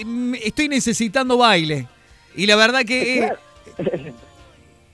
eh, estoy necesitando baile. Y la verdad que... eh,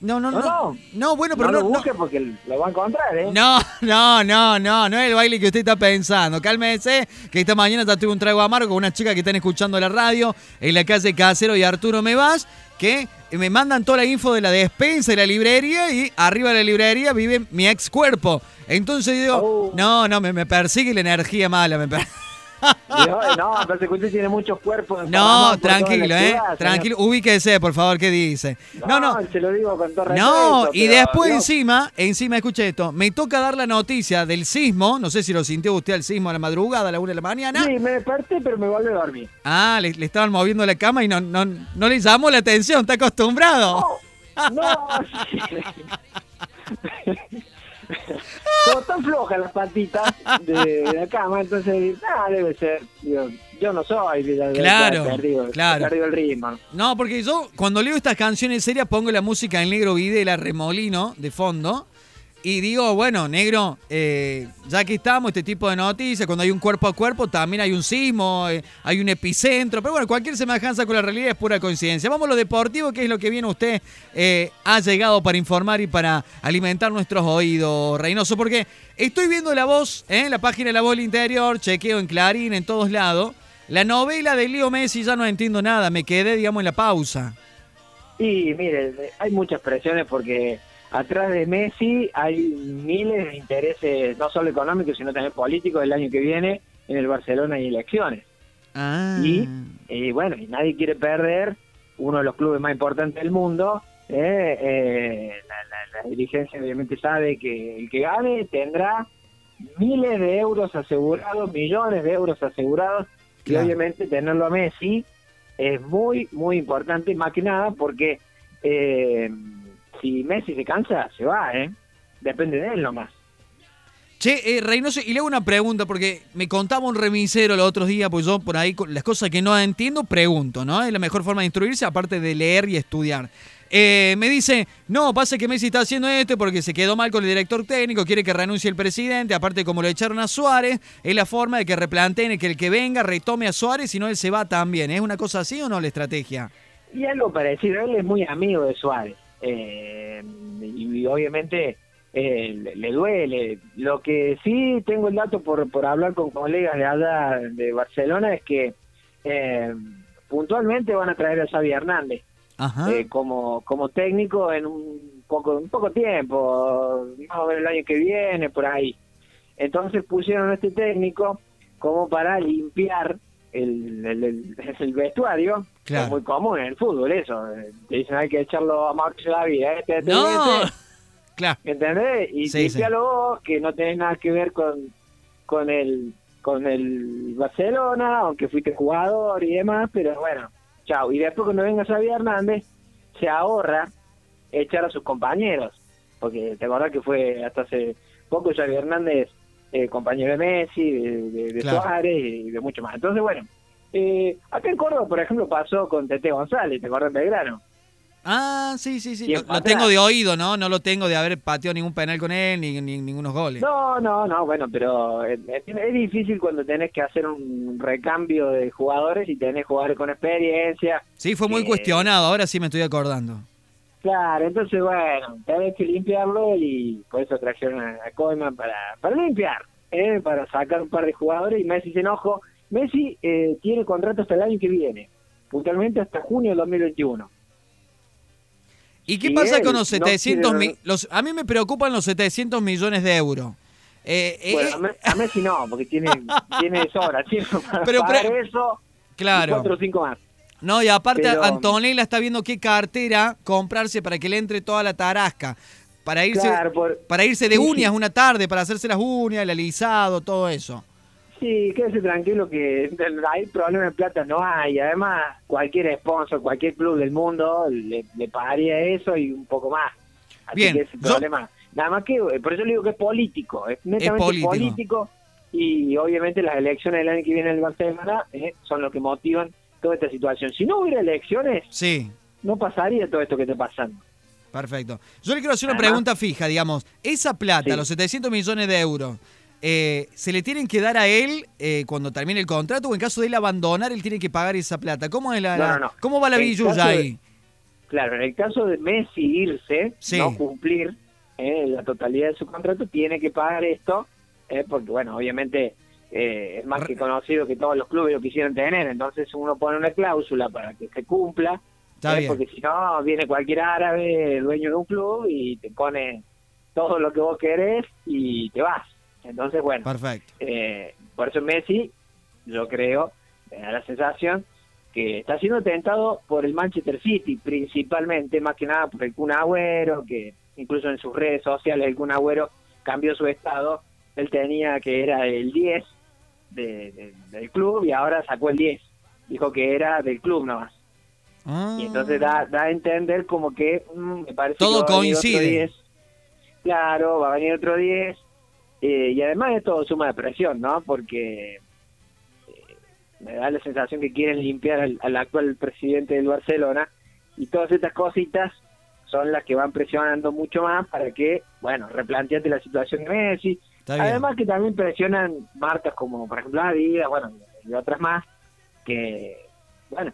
no, no, no, No, no. no. bueno, pero no no, lo no, busque porque lo va a encontrar, ¿eh? no, no, no, no, no es el baile que usted está pensando. Cálmese, que esta mañana ya tuve un trago amargo con una chica que están escuchando la radio en la calle Casero y Arturo Me Vas, que me mandan toda la info de la despensa y la librería y arriba de la librería vive mi ex cuerpo. Entonces digo, Oh. no, no, me, me persigue la energía mala. Me per- Digo, no, usted tiene muchos cuerpos. No, tranquilo, ¿eh? ciudad, señor. Tranquilo, ubíquese, por favor, ¿qué dice? No, no. Se lo digo con todo respeto. No, y pero, después encima, encima, escuche esto, me toca dar la noticia del sismo, no sé si lo sintió usted el sismo a la madrugada, a la una de la mañana. Sí, me desperté, pero me volví a dormir. Ah, le, le estaban moviendo la cama y no, no, no le llamó la atención, está acostumbrado. No, Como están flojas las patitas de la cama, entonces, ah, debe ser. Digo, yo no soy. de- de- de- Claro, perdido, claro. perdido el ritmo. No, porque yo cuando leo estas canciones serias pongo la música en negro Videla Remolino de fondo y digo, bueno, negro, eh, ya que estamos, este tipo de noticias, cuando hay un cuerpo a cuerpo también hay un sismo, eh, hay un epicentro, pero bueno, cualquier semejanza con la realidad es pura coincidencia. Vamos a lo deportivo, que es lo que viene usted, eh, ha llegado para informar y para alimentar nuestros oídos, Reynoso, porque estoy viendo la voz, en la página de la voz del interior, chequeo en Clarín, en todos lados. La novela de Leo Messi ya no entiendo nada, me quedé, digamos, en la pausa. Y mire, hay muchas presiones porque atrás de Messi hay miles de intereses, no solo económicos, sino también políticos el año que viene en el Barcelona hay elecciones. Ah. Y, y bueno, y nadie quiere perder uno de los clubes más importantes del mundo. eh, eh, la, la- la dirigencia obviamente sabe que el que gane tendrá miles de euros asegurados, millones de euros asegurados, Claro. y obviamente tenerlo a Messi es muy, muy importante, más que nada porque eh, si Messi se cansa, se va, ¿eh? Depende de él nomás. Che, eh, Reynoso, y le hago una pregunta, porque me contaba un remisero los otros días, pues yo por ahí las cosas que no entiendo, pregunto, ¿no? Es la mejor forma de instruirse, aparte de leer y estudiar. Eh, me dice, no, pasa que Messi está haciendo esto porque se quedó mal con el director técnico, quiere que renuncie el presidente, aparte como lo echaron a Suárez, es la forma de que replanteen que el que venga retome a Suárez, si no él se va también. ¿Es una cosa así o no la estrategia? Y algo parecido, él es muy amigo de Suárez. Eh, y, y obviamente eh, le, le duele. Lo que sí tengo el dato por, por hablar con colegas de allá de Barcelona es que eh, puntualmente van a traer a Xavi Hernández Ajá. eh, como, como técnico en un poco, un poco tiempo, más o menos el año que viene, por ahí. Entonces pusieron a este técnico como para limpiar el, el, el- el vestuario. Claro. Es muy común en el fútbol eso. eh, Te dicen hay que echarlo a Mauricio David, ¿eh? Este, este, no. este, Claro. ¿Entendés? Y Sí, limpialo vos, que no tenés nada que ver con, con el con el Barcelona, aunque fuiste jugador y demás, pero bueno, chao. Y después cuando venga Xavi Hernández, se ahorra echar a sus compañeros, porque te acordás que fue hasta hace poco Xavi Hernández eh, compañero de Messi, de, de- de Claro. Suárez y de mucho más. Entonces, bueno, eh, acá en Córdoba, por ejemplo, pasó con Tete González, ¿te acordás de Belgrano? Ah, sí, sí, sí. Lo, tengo de oído, ¿no? No lo tengo de haber pateado ningún penal con él, ni, ni ningunos goles. No, no, no, bueno, pero es, es- es difícil cuando tenés que hacer un recambio de jugadores y tenés jugadores con experiencia. Sí, fue muy Eh, cuestionado, ahora sí me estoy acordando. Claro, entonces, bueno, tenés que limpiarlo y por eso trajeron a, a Koeman para, para limpiar, ¿eh? para sacar un par de jugadores y Messi se enojó. Messi eh, tiene contrato hasta el año que viene, puntualmente hasta junio del 2021. ¿Y qué Y pasa con los no 700 quiere- mi- los A mí me preocupan los 700 millones de euros. Eh, eh, Bueno, a, Me- a Messi no, porque tiene, tiene sobra, para Pero pagar eso claro. cuatro o cinco más. No, y aparte pero- Antonella está viendo qué cartera comprarse para que le entre toda la tarasca. Para irse, Claro, por- para irse de Sí, uñas una tarde, para hacerse las uñas, el alisado, todo eso. Sí, quédese tranquilo que hay problema de plata no hay. Además, cualquier sponsor, cualquier club del mundo le, le pagaría eso y un poco más. Así Bien, que ese yo- problema. Nada más que, por eso le digo que es político, es netamente político. político. y obviamente las elecciones del año que viene en el Barcelona eh, son lo que motivan toda esta situación. Si no hubiera elecciones, Sí. no pasaría todo esto que está pasando. Perfecto. Yo le quiero hacer una pregunta fija, digamos. Esa plata, Sí. los 700 millones de euros, eh, ¿se le tienen que dar a él eh, cuando termine el contrato o en caso de él abandonar, él tiene que pagar esa plata? ¿Cómo, es la, No, la- no, no. ¿cómo va la billulla de- ahí? Claro, en el caso de Messi irse, Sí. no cumplir eh, la totalidad de su contrato, tiene que pagar esto, eh, porque bueno, obviamente eh, es más que conocido que todos los clubes lo quisieran tener, entonces uno pone una cláusula para que se cumpla, Está eh, porque si no viene cualquier árabe, dueño de un club, y te pone todo lo que vos querés y te vas. Entonces, bueno, Perfecto. eh, por eso Messi, yo creo, me da la sensación que está siendo tentado por el Manchester City, principalmente, más que nada por el Kun Agüero, que incluso en sus redes sociales el Kun Agüero cambió su estado. Él tenía que era el 10 de- de- del club y ahora sacó el 10. Dijo que era del club nomás. Ah. Y entonces da, da a entender como que mm, me parece Todo que va a venir otro coincide. 10. Claro, va a venir otro 10. eh, y además es todo suma de presión, ¿no? Porque eh, me da la sensación que quieren limpiar al, al actual presidente del Barcelona y todas estas cositas son las que van presionando mucho más para que, bueno, replanteate la situación de Messi. Además que también presionan marcas como, por ejemplo, Adidas, bueno, y otras más, que, bueno,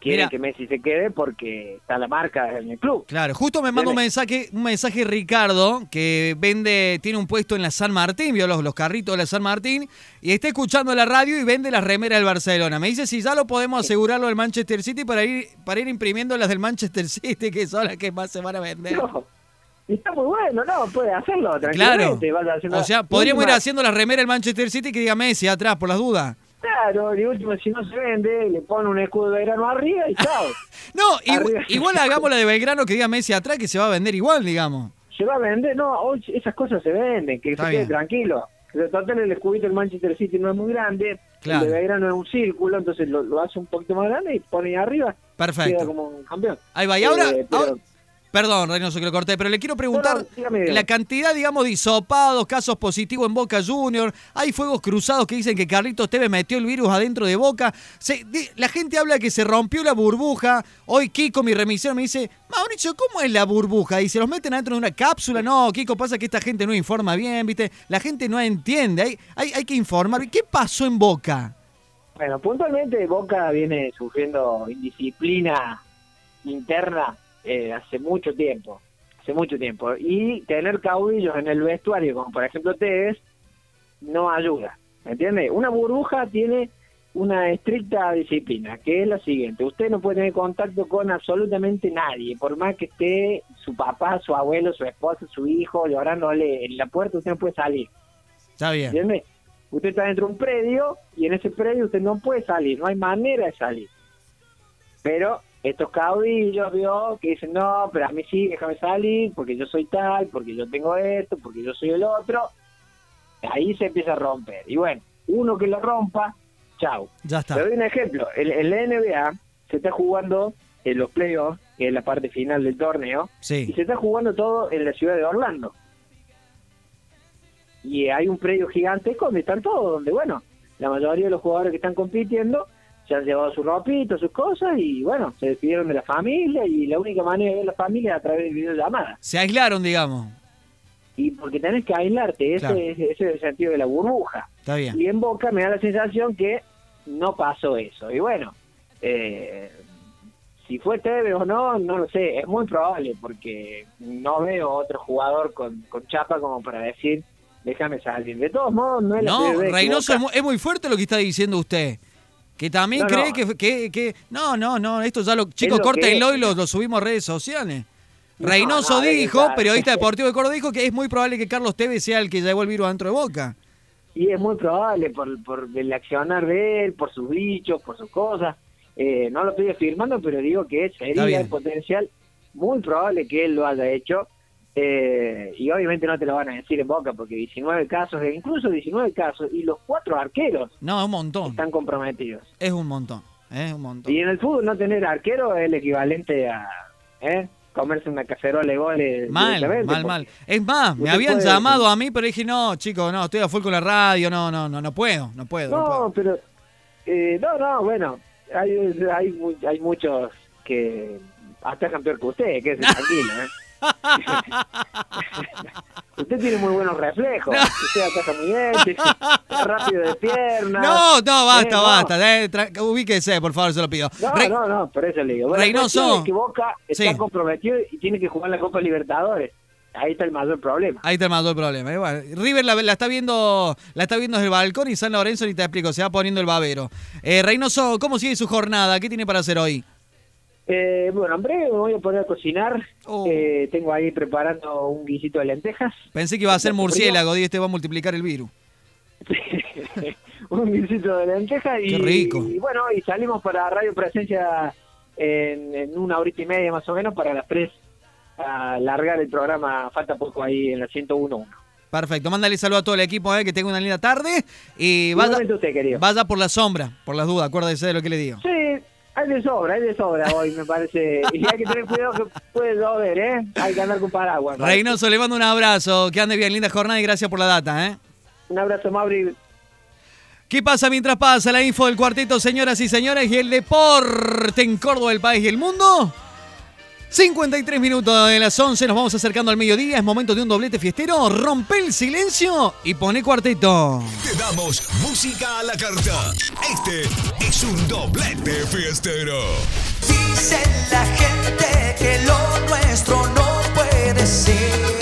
quieren Mira. que Messi se quede porque está la marca en el club. Claro, justo me manda un mensaje, un mensaje Ricardo que vende, tiene un puesto en la San Martín, vio los, los carritos de la San Martín, y está escuchando la radio y vende las remeras del Barcelona. Me dice si ya lo podemos asegurarlo del Manchester City para ir, para ir imprimiendo las del Manchester City, que son las que más se van a vender. No, y está muy bueno, ¿no? Puede hacerlo tranquilamente. haciendo- O sea, podríamos ir haciendo la remera del Manchester City que diga Messi atrás, por las dudas. Claro, y último, si no se vende, le pone un escudo de verano arriba y chao. No, igu- Arriba. igual hagamos la de Belgrano que diga Messi atrás, que se va a vender igual, digamos. se va a vender, no, hoy esas cosas se venden, que Está se quede bien. tranquilo. Pero total el escudito del Manchester City no es muy grande, Claro. el de Belgrano es un círculo, entonces lo, lo hace un poquito más grande y pone ahí arriba, Perfecto. queda como un campeón. Ahí va. Y ahora, Eh, pero- ahora- perdón, Reynoso, que lo corté, pero le quiero preguntar No, no, la cantidad, digamos, de hisopados, casos positivos en Boca Junior. Hay fuegos cruzados que dicen que Carlitos Tevez metió el virus adentro de Boca. Se- la gente habla que se rompió la burbuja. Hoy Kiko, mi remisor, me dice, Mauricio, ¿cómo es la burbuja? Y se los meten adentro de una cápsula. No, Kiko, pasa que esta gente no informa bien, ¿viste? La gente no entiende. Hay, hay, hay que informar. ¿Qué pasó en Boca? Bueno, puntualmente Boca viene sufriendo indisciplina interna eh, hace mucho tiempo, hace mucho tiempo. Y tener caudillos en el vestuario, como por ejemplo Tevez, no ayuda. ¿Me entiende? Una burbuja tiene una estricta disciplina, que es la siguiente. Usted no puede tener contacto con absolutamente nadie, por más que esté su papá, su abuelo, su esposa, su hijo llorándole en la puerta, usted no puede salir. Está bien. ¿Entiende? Usted está dentro de un predio y en ese predio usted no puede salir, no hay manera de salir. Pero estos caudillos, vio, que dicen, no, pero a mí sí, déjame salir, porque yo soy tal, porque yo tengo esto, porque yo soy el otro. Ahí se empieza a romper. Y bueno, uno que lo rompa, chau. Ya está. Te doy un ejemplo. En, la NBA se está jugando en los playoffs, que es la parte final del torneo, y Sí. se está jugando todo en la ciudad de Orlando. Y hay un predio gigantesco donde están todos, donde, bueno, la mayoría de los jugadores que están compitiendo se han llevado su ropito, sus cosas, y bueno, se despidieron de la familia, y la única manera de ver la familia es a través de videollamadas. Se aislaron, digamos. Y porque tenés que aislarte, ese, Claro. es, ese es el sentido de la burbuja. Está bien. Y en Boca me da la sensación que no pasó eso. Y bueno, eh, si fue Tevez o no, no lo sé. Es muy probable porque no veo otro jugador con, con chapa como para decir, déjame salir. De todos modos, no es la No, Reynoso, es Boca- muy, es muy fuerte lo que está diciendo usted. Que también No, cree no. Que, que, que- No, no, no, esto ya lo... Chicos, lo córtenlo y lo, lo subimos a redes sociales. No, Reynoso dijo, periodista deportivo de Córdoba, dijo que es muy probable que Carlos Tevez sea el que llevó el virus adentro de Boca. Y es muy probable por, por el accionar de él, por sus dichos, por sus cosas. Eh, no lo estoy afirmando, pero digo que sería el potencial muy probable que él lo haya hecho. Eh, y obviamente no te lo van a decir en boca, porque 19 casos, e incluso 19 casos, y los cuatro arqueros No, un montón. están comprometidos. Es un montón. Es un montón. Y en el fútbol no tener arquero es el equivalente a ¿eh? comerse una cacerola de goles. Mal, mal, porque- mal. Es más, me habían puede- llamado a mí, pero dije, no, chicos, no, estoy a full con la radio, no, no, no, no puedo, no puedo. No, No, puedo. pero eh, no, no, bueno, hay, hay, hay muchos que hasta peor que usted, que es tranquilo, ¿eh? Usted tiene muy buenos reflejos. Usted ataca muy bien, rápido de piernas. No, no, basta, Eh, no. basta. eh, tra- ubíquese, por favor, se lo pido. No, Re- no, no, por eso le digo. Bueno, Reynoso. la cuestión es que Boca está Sí. comprometido y tiene que jugar la Copa Libertadores. Ahí está el mayor problema. Ahí mandó el problema. eh, bueno, River la, la está viendo la está viendo desde el balcón y San Lorenzo, ni te explico, se va poniendo el babero. Eh, Reynoso, ¿cómo sigue su jornada? ¿Qué tiene para hacer hoy? Eh, bueno, en breve me voy a poner a cocinar. Oh. Eh, tengo ahí preparando un guisito de lentejas. Pensé que iba a ser murciélago y este va a multiplicar el virus. un guisito de lentejas y, Qué rico. y bueno, y salimos para Radio Presencia en, en una horita y media más o menos para las tres a largar el programa. Falta poco ahí en la 101. Perfecto, mándale saludo a todo el equipo, eh, que tenga una linda tarde y vaya, usted, vaya por la sombra, por las dudas, acuérdese de lo que le digo. Sí, hay de sobra, hay de sobra hoy, me parece. Y hay que tener cuidado que puede llover, ¿eh? Hay que andar con paraguas. ¿no? Reynoso, le mando un abrazo, que ande bien, linda jornada y gracias por la data, ¿eh? Un abrazo, Mauri. ¿Qué pasa mientras pasa la info del cuarteto, señoras y señores, y el deporte en Córdoba, el país y el mundo? 53 minutos de las 11, nos vamos acercando al mediodía, es momento de un doblete fiestero, rompe el silencio y pone cuarteto. Te damos música a la carta. Este es un doblete fiestero. Dice la gente que lo nuestro no puede ser.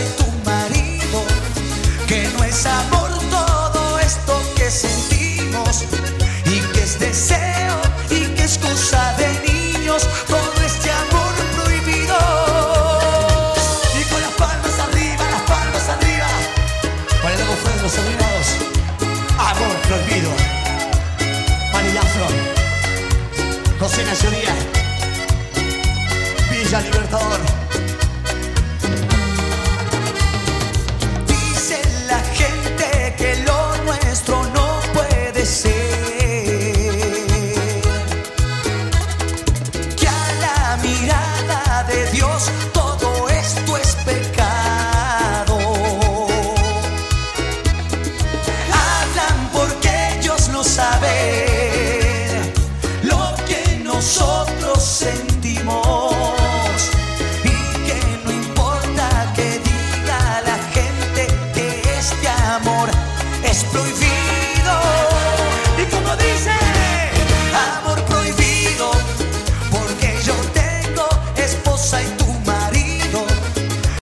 y tu marido, que no es amor todo esto que sentimos y que es deseo y que es cosa de niños todo este amor prohibido. Y con las palmas arriba, las palmas arriba, para luego fueron los sobrinados, amor prohibido. Manilafro, José Nacionía, Villa Libertador.